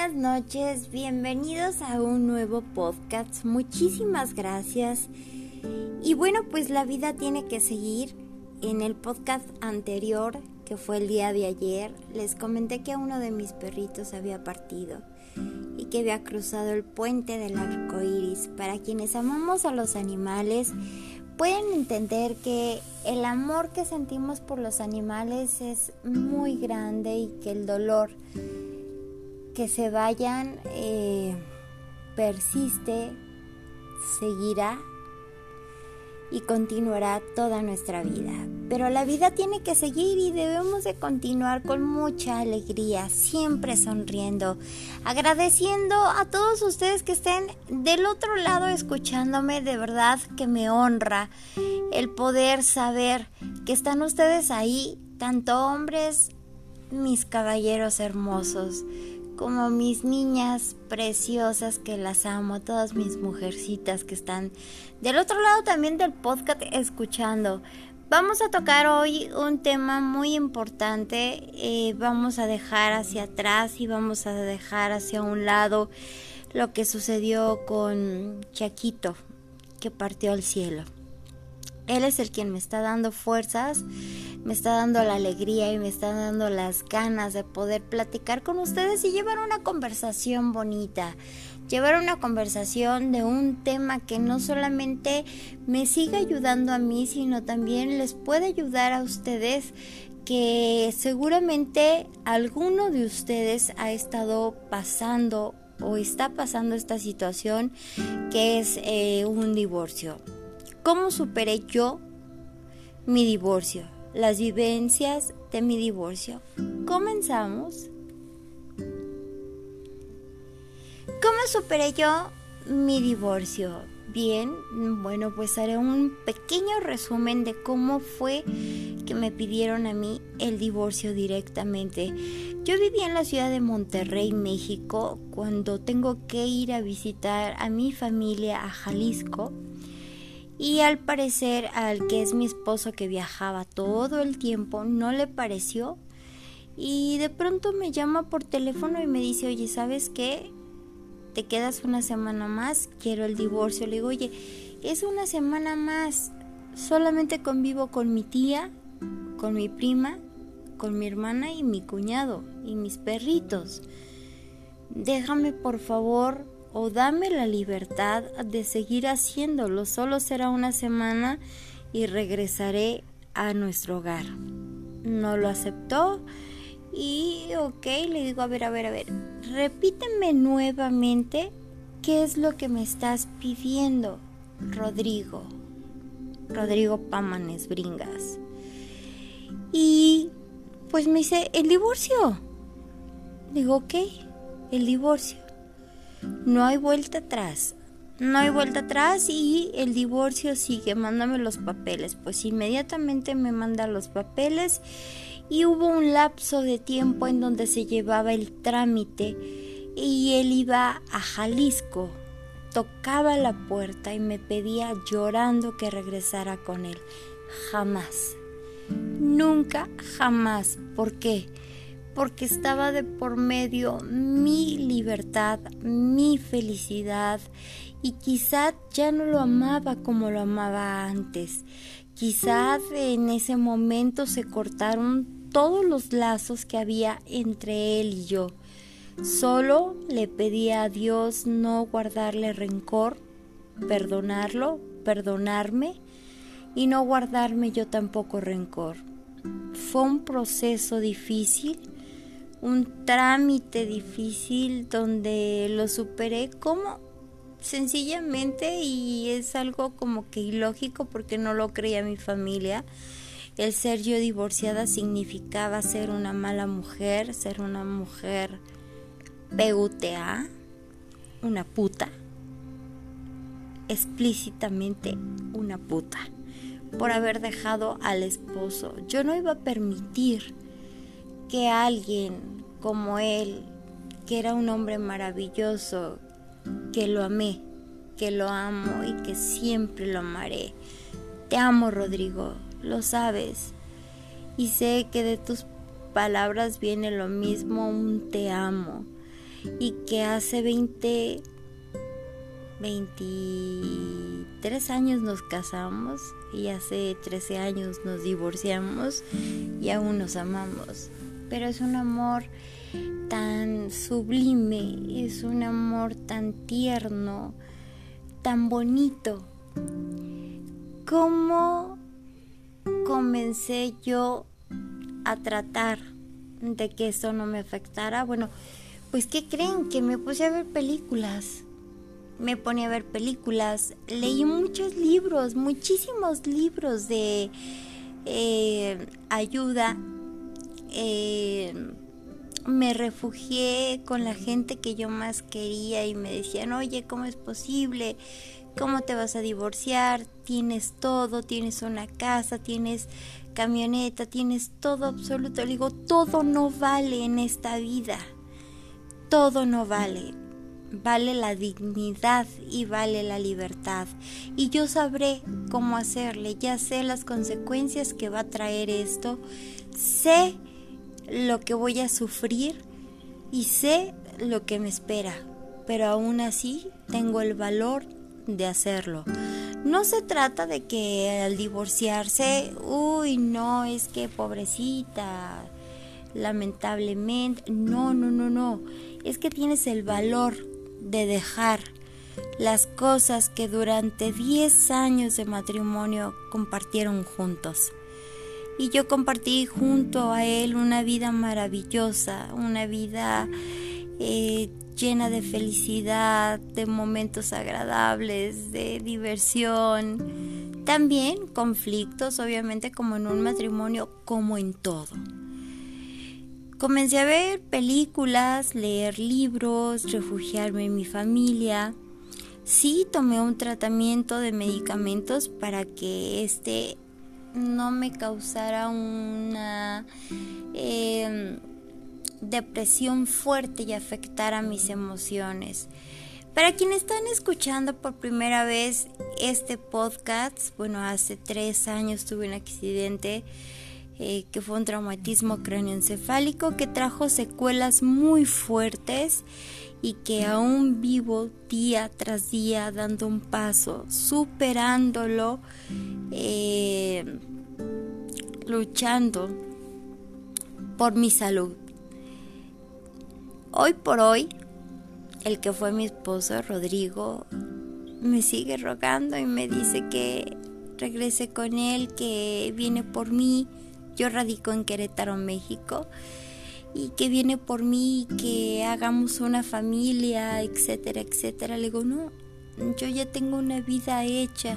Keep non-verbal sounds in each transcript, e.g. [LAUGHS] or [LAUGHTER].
buenas noches, bienvenidos a un nuevo podcast, muchísimas gracias. Y bueno, pues la vida tiene que seguir. En el podcast anterior, que fue el día de ayer, les comenté que uno de mis perritos había partido y que había cruzado el puente del arco iris. Para quienes amamos a los animales, pueden entender que el amor que sentimos por los animales es muy grande y que el dolor que se vayan eh, persiste, seguirá y continuará toda nuestra vida. Pero la vida tiene que seguir y debemos de continuar con mucha alegría, siempre sonriendo, agradeciendo a todos ustedes que estén del otro lado escuchándome, de verdad que me honra el poder saber que están ustedes ahí, tanto hombres, mis caballeros hermosos, como mis niñas preciosas que las amo, todas mis mujercitas que están del otro lado también del podcast escuchando. Vamos a tocar hoy un tema muy importante, eh, vamos a dejar hacia atrás y vamos a dejar hacia un lado lo que sucedió con Chaquito, que partió al cielo. Él es el quien me está dando fuerzas, me está dando la alegría y me está dando las ganas de poder platicar con ustedes y llevar una conversación bonita. Llevar una conversación de un tema que no solamente me siga ayudando a mí, sino también les puede ayudar a ustedes que seguramente alguno de ustedes ha estado pasando o está pasando esta situación que es eh, un divorcio. ¿Cómo superé yo mi divorcio? Las vivencias de mi divorcio. Comenzamos. ¿Cómo superé yo mi divorcio? Bien, bueno, pues haré un pequeño resumen de cómo fue que me pidieron a mí el divorcio directamente. Yo vivía en la ciudad de Monterrey, México, cuando tengo que ir a visitar a mi familia a Jalisco y al parecer al que es mi esposo que viajaba todo el tiempo no le pareció y de pronto me llama por teléfono y me dice, oye, ¿sabes qué? Te quedas una semana más, quiero el divorcio. Le digo, oye, es una semana más, solamente convivo con mi tía, con mi prima, con mi hermana y mi cuñado y mis perritos. Déjame por favor o dame la libertad de seguir haciéndolo. Solo será una semana y regresaré a nuestro hogar. No lo aceptó y ok, le digo, a ver, a ver, a ver, repíteme nuevamente qué es lo que me estás pidiendo, Rodrigo. Rodrigo Pámanes Bringas. Y pues me dice, el divorcio. Digo, ok, el divorcio no hay vuelta atrás. No hay vuelta atrás y el divorcio sigue. Mándame los papeles. Pues inmediatamente me manda los papeles y hubo un lapso de tiempo en donde se llevaba el trámite y él iba a Jalisco. Tocaba la puerta y me pedía llorando que regresara con él. Jamás. Nunca, jamás. ¿Por qué? Porque estaba de por medio mi libertad, mi felicidad y quizá ya no lo amaba como lo amaba antes. Quizá en ese momento se cortaron todos los lazos que había entre él y yo. Solo le pedía a Dios no guardarle rencor, perdonarlo, perdonarme y no guardarme yo tampoco rencor. Fue un proceso difícil, un trámite difícil donde lo superé como sencillamente y es algo como que ilógico porque no lo creía mi familia. El ser yo divorciada significaba ser una mala mujer, ser una mujer PUTA, una puta, explícitamente una puta, por haber dejado al esposo. Yo no iba a permitir que alguien como él, que era un hombre maravilloso, que lo amé, que lo amo y que siempre lo amaré. Te amo, Rodrigo, lo sabes. Y sé que de tus palabras viene lo mismo, un te amo. y que hace 20, 23 años nos casamos y hace 13 años nos divorciamos y aún nos amamos. Pero es un amor tan sublime, es un amor tan tierno, tan bonito. ¿Cómo comencé yo a tratar de que eso no me afectara? Bueno, pues ¿qué creen? Que me puse a ver películas. Me ponía a ver películas, leí muchos libros, muchísimos libros de eh, ayuda. Eh, me refugié con la gente que yo más quería y me decían, oye, ¿cómo es posible? ¿Cómo te vas a divorciar? Tienes todo, tienes una casa, tienes camioneta, tienes todo absoluto. Le digo, todo no vale en esta vida. Todo no vale. Vale la dignidad y vale la libertad. Y yo sabré cómo hacerle. Ya sé las consecuencias que va a traer esto. Sé lo que voy a sufrir y sé lo que me espera. Pero aún así tengo el valor de hacerlo. No se trata de que al divorciarse, uy, no, es que pobrecita, lamentablemente, no, no, no, no, es que tienes el valor de dejar las cosas que durante 10 años de matrimonio compartieron juntos. Y yo compartí junto a él una vida maravillosa, una vida eh, llena de felicidad, de momentos agradables, de diversión. También conflictos, obviamente, como en un matrimonio, como en todo. Comencé a ver películas, leer libros, refugiarme en mi familia. Sí tomé un tratamiento de medicamentos para que este no me causara una eh, depresión fuerte y afectar a mis emociones. Para quienes están escuchando por primera vez este podcast, bueno, hace tres años tuve un accidente eh, que fue un traumatismo cráneoencefálico que trajo secuelas muy fuertes y que aún vivo día tras día dando un paso, superándolo, eh, luchando por mi salud. Hoy por hoy, el que fue mi esposo, Rodrigo, me sigue rogando y me dice que regrese con él, que viene por mí. Yo radico en Querétaro, México, y que viene por mí, que hagamos una familia, etcétera, etcétera. Le digo, no, yo ya tengo una vida hecha.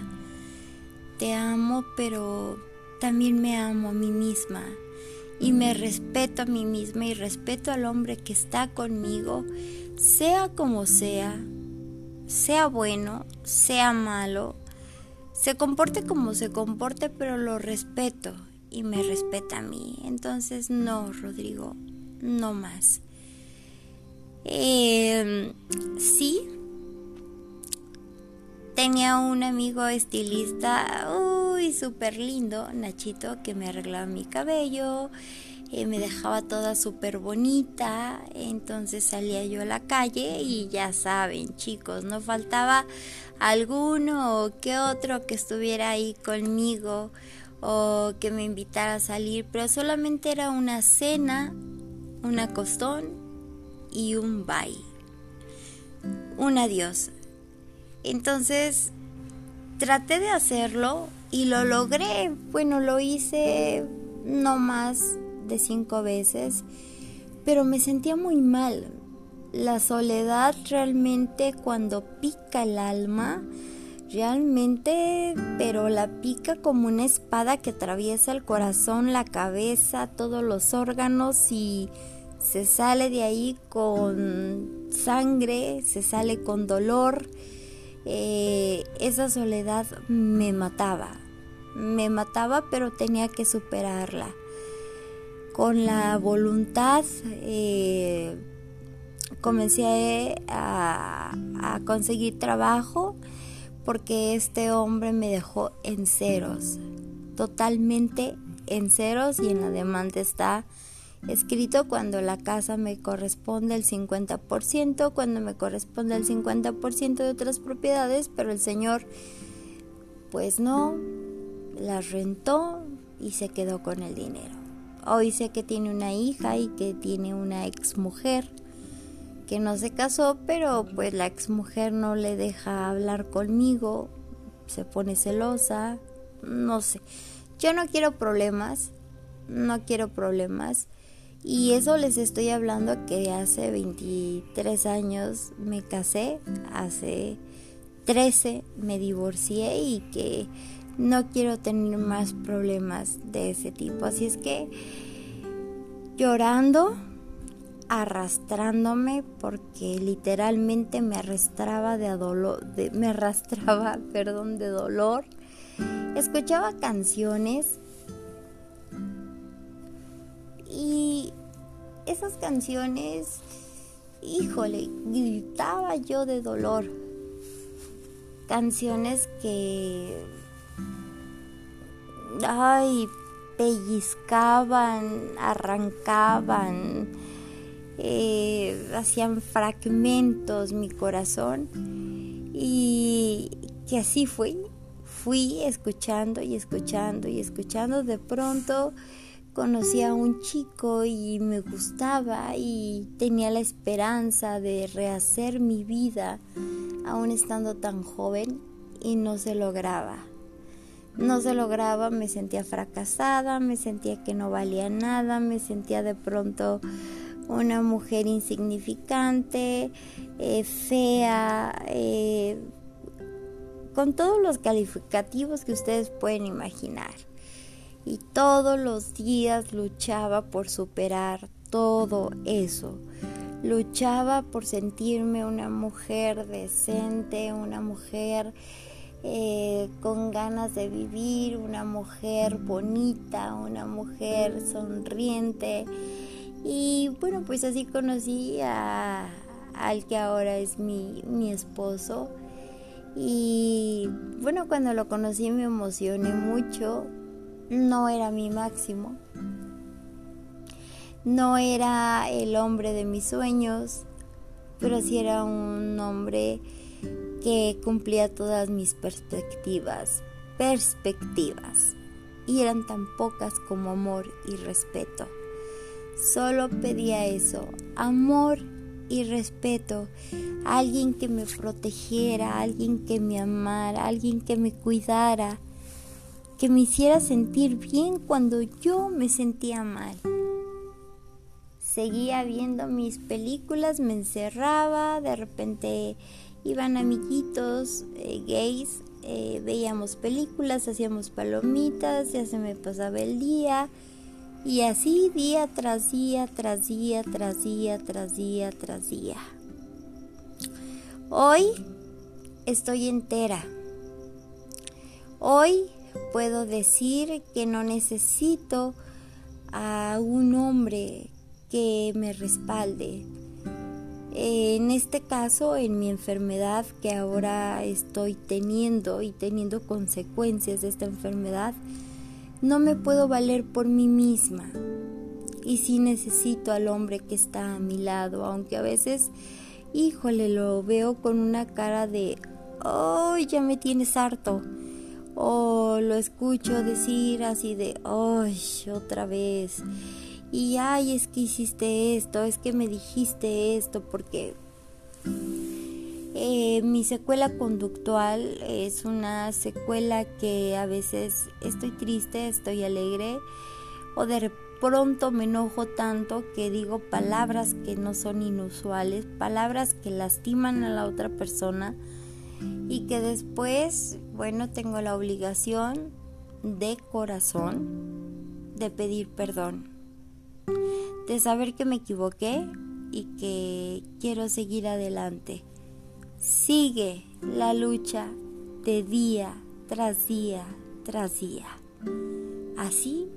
Te amo, pero también me amo a mí misma y me respeto a mí misma y respeto al hombre que está conmigo, sea como sea, sea bueno, sea malo, se comporte como se comporte, pero lo respeto y me respeta a mí. Entonces, no, Rodrigo, no más. Eh, sí, tenía un amigo estilista, uy, súper lindo, Nachito, que me arreglaba mi cabello, eh, me dejaba toda súper bonita, entonces salía yo a la calle y ya saben, chicos, no faltaba alguno o que otro que estuviera ahí conmigo o que me invitara a salir, pero solamente era una cena, un acostón y un bye. Un adiós. Entonces traté de hacerlo y lo logré. Bueno, lo hice no más de cinco veces, pero me sentía muy mal. La soledad realmente cuando pica el alma, realmente, pero la pica como una espada que atraviesa el corazón, la cabeza, todos los órganos y se sale de ahí con sangre, se sale con dolor eh, esa soledad me mataba, me mataba pero tenía que superarla. Con la voluntad eh, comencé a, a conseguir trabajo porque este hombre me dejó en ceros, totalmente en ceros y en la demanda está escrito cuando la casa me corresponde el 50%, cuando me corresponde el 50% de otras propiedades, pero el señor pues no, las rentó y se quedó con el dinero. Hoy sé que tiene una hija y que tiene una ex mujer que no se casó, pero pues la ex mujer no le deja hablar conmigo, se pone celosa, no sé. Yo no quiero problemas, no quiero problemas. Y eso les estoy hablando que hace 23 años me casé, hace 13 me divorcié y que no quiero tener más problemas de ese tipo. Así es que llorando, arrastrándome porque literalmente me arrastraba de dolor, me arrastraba, [LAUGHS] perdón, de dolor. Escuchaba canciones y esas canciones, híjole, gritaba yo de dolor. Canciones que, ay, pellizcaban, arrancaban, eh, hacían fragmentos mi corazón y que así fui, fui escuchando y escuchando y escuchando de pronto conocí a un chico y me gustaba y tenía la esperanza de rehacer mi vida aún estando tan joven y no se lograba. No se lograba, me sentía fracasada, me sentía que no valía nada, me sentía de pronto una mujer insignificante, eh, fea, eh, con todos los calificativos que ustedes pueden imaginar y todos los días luchaba por superar todo eso. Luchaba por sentirme una mujer decente, una mujer eh, con ganas de vivir, una mujer bonita, una mujer sonriente. Y bueno, pues así conocí a, al que ahora es mi, mi esposo. Y bueno, cuando lo conocí me emocioné mucho no era mi máximo. No era el hombre de mis sueños, pero sí era un hombre que cumplía todas mis perspectivas. Perspectivas. Y eran tan pocas como amor y respeto. Solo pedía eso, amor y respeto. Alguien que me protegiera, alguien que me amara, alguien que me cuidara que me hiciera sentir bien cuando yo me sentía mal. Seguía viendo mis películas, me encerraba, de repente iban amiguitos eh, gays, eh, veíamos películas, hacíamos palomitas, ya se me pasaba el día. Y así día tras día, tras día, tras día, tras día, tras día. Hoy estoy entera. Hoy puedo decir que no necesito a un hombre que me respalde. En este caso, en mi enfermedad que ahora estoy teniendo y teniendo consecuencias de esta enfermedad, no me puedo valer por mí misma. Y sí necesito al hombre que está a mi lado, aunque a veces, híjole, lo veo con una cara de, oh, ya me tienes harto o lo escucho decir así de, ay, otra vez. Y ay, es que hiciste esto, es que me dijiste esto, porque eh, mi secuela conductual es una secuela que a veces estoy triste, estoy alegre, o de pronto me enojo tanto que digo palabras que no son inusuales, palabras que lastiman a la otra persona y que después, bueno, tengo la obligación de corazón de pedir perdón, de saber que me equivoqué y que quiero seguir adelante. Sigue la lucha de día tras día tras día. Así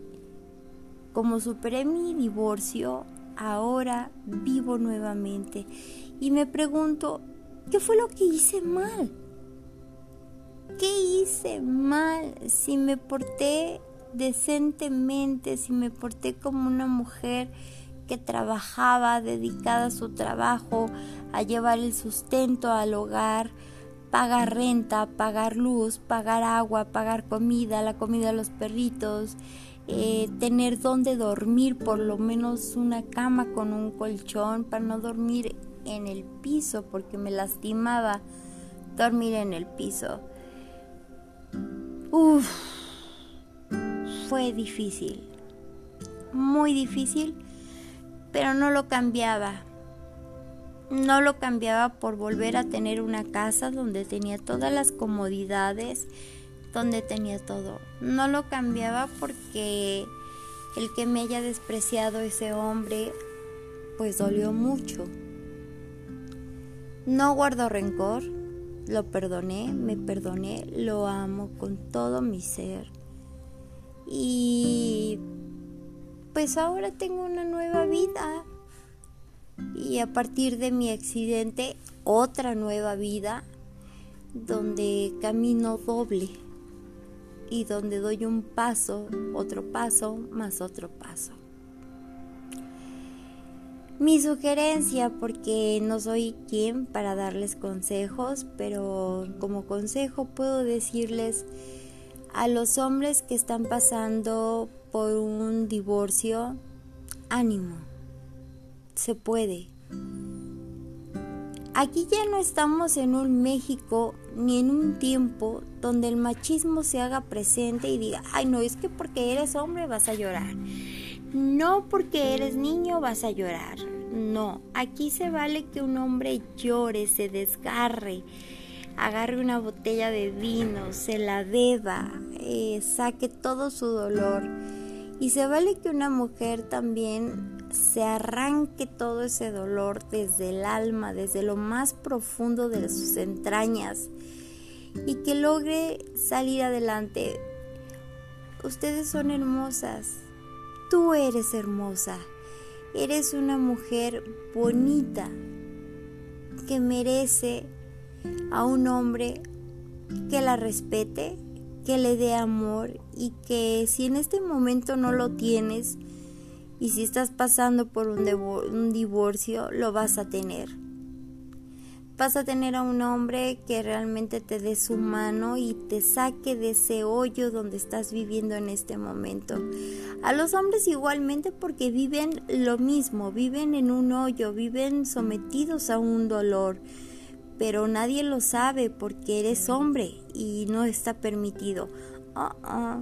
como superé mi divorcio, ahora vivo nuevamente y me pregunto, ¿qué fue lo que hice mal? ¿Qué hice mal si me porté decentemente, si me porté como una mujer que trabajaba, dedicada a su trabajo, a llevar el sustento al hogar, pagar renta, pagar luz, pagar agua, pagar comida, la comida de los perritos, eh, tener donde dormir, por lo menos una cama con un colchón para no dormir en el piso porque me lastimaba dormir en el piso. Uf, fue difícil, muy difícil, pero no lo cambiaba. No lo cambiaba por volver a tener una casa donde tenía todas las comodidades, donde tenía todo. No lo cambiaba porque el que me haya despreciado ese hombre, pues dolió mucho. No guardo rencor, lo perdoné, me perdoné, lo amo con todo mi ser. Y pues ahora tengo una nueva vida. Y a partir de mi accidente, otra nueva vida donde camino doble y donde doy un paso, otro paso, más otro paso. Mi sugerencia, porque no soy quien para darles consejos, pero como consejo puedo decirles a los hombres que están pasando por un divorcio, ánimo, se puede. Aquí ya no estamos en un México ni en un tiempo donde el machismo se haga presente y diga, ay no, es que porque eres hombre vas a llorar. No porque eres niño vas a llorar. No, aquí se vale que un hombre llore, se desgarre, agarre una botella de vino, se la beba, eh, saque todo su dolor. Y se vale que una mujer también se arranque todo ese dolor desde el alma, desde lo más profundo de sus entrañas y que logre salir adelante. Ustedes son hermosas, tú eres hermosa, eres una mujer bonita que merece a un hombre que la respete, que le dé amor y que si en este momento no lo tienes, y si estás pasando por un, divorcio, lo vas a tener. Vas a tener a un hombre que realmente te dé su mano y te saque de ese hoyo donde estás viviendo en este momento. A los hombres igualmente porque viven lo mismo, viven en un hoyo, viven sometidos a un dolor, pero nadie lo sabe porque eres hombre y no está permitido. Ah, ah.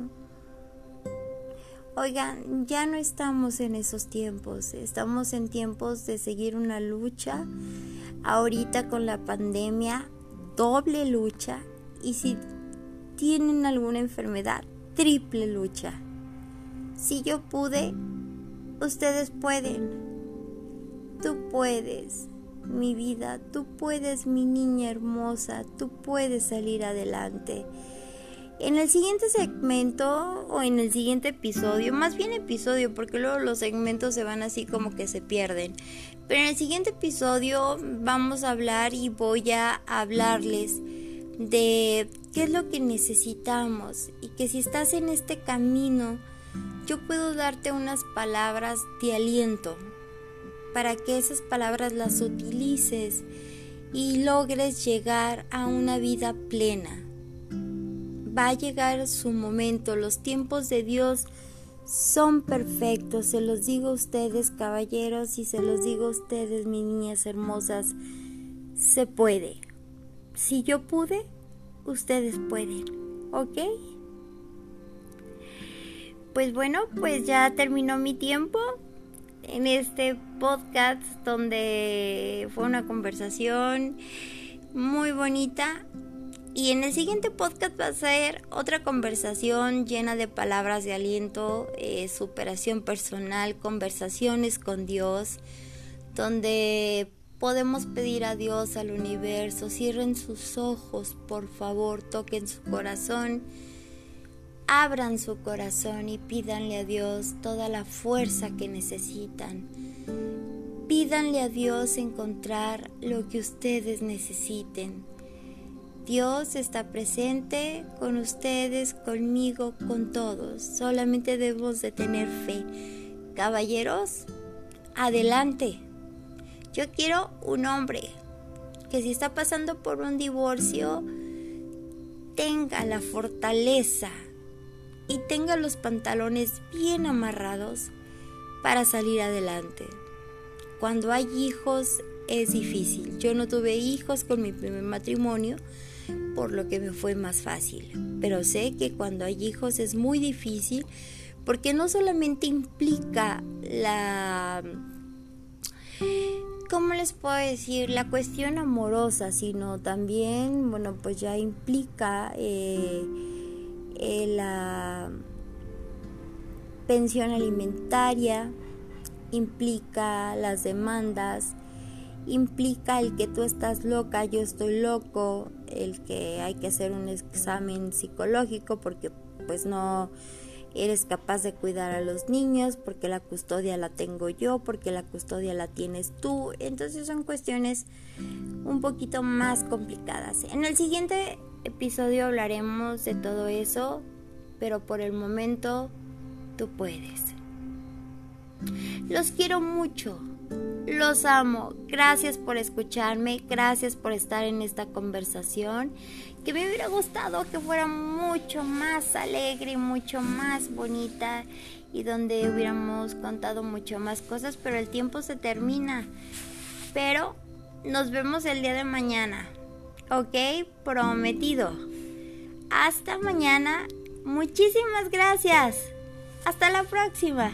Oigan, ya no estamos en esos tiempos, estamos en tiempos de seguir una lucha. Ahorita con la pandemia, doble lucha. Y si tienen alguna enfermedad, triple lucha. Si yo pude, ustedes pueden. Tú puedes, mi vida, tú puedes, mi niña hermosa, tú puedes salir adelante. En el siguiente segmento o en el siguiente episodio, más bien episodio, porque luego los segmentos se van así como que se pierden. Pero en el siguiente episodio vamos a hablar y voy a hablarles de qué es lo que necesitamos y que si estás en este camino, yo puedo darte unas palabras de aliento para que esas palabras las utilices y logres llegar a una vida plena va a llegar su momento, los tiempos de Dios son perfectos, se los digo a ustedes caballeros y se los digo a ustedes mis niñas hermosas, se puede. Si yo pude, ustedes pueden, ¿ok? Pues bueno, pues ya terminó mi tiempo en este podcast donde fue una conversación muy bonita y en el siguiente podcast va a ser otra conversación llena de palabras de aliento, eh, superación personal, conversaciones con Dios, donde podemos pedir a Dios, al universo, cierren sus ojos, por favor, toquen su corazón, abran su corazón y pídanle a Dios toda la fuerza que necesitan. Pídanle a Dios encontrar lo que ustedes necesiten Dios está presente con ustedes, conmigo, con todos. Solamente debemos de tener fe. Caballeros, adelante. Yo quiero un hombre que si está pasando por un divorcio, tenga la fortaleza y tenga los pantalones bien amarrados para salir adelante. Cuando hay hijos es difícil. Yo no tuve hijos con mi primer matrimonio, por lo que me fue más fácil. Pero sé que cuando hay hijos es muy difícil porque no solamente implica la ¿cómo les puedo decir? La cuestión amorosa, sino también, bueno, pues ya implica eh, eh, la pensión alimentaria, implica las demandas, implica el que tú estás loca, yo estoy loco, el que hay que hacer un examen psicológico porque pues no eres capaz de cuidar a los niños, porque la custodia la tengo yo, porque la custodia la tienes tú. Entonces son cuestiones un poquito más complicadas. En el siguiente episodio hablaremos de todo eso, pero por el momento tú puedes. Los quiero mucho. Los amo. Gracias por escucharme. Gracias por estar en esta conversación. Que me hubiera gustado que fuera mucho más alegre, mucho más bonita y donde hubiéramos contado mucho más cosas, pero el tiempo se termina. Pero nos vemos el día de mañana. ¿Ok? Prometido. Hasta mañana. Muchísimas gracias. Hasta la próxima.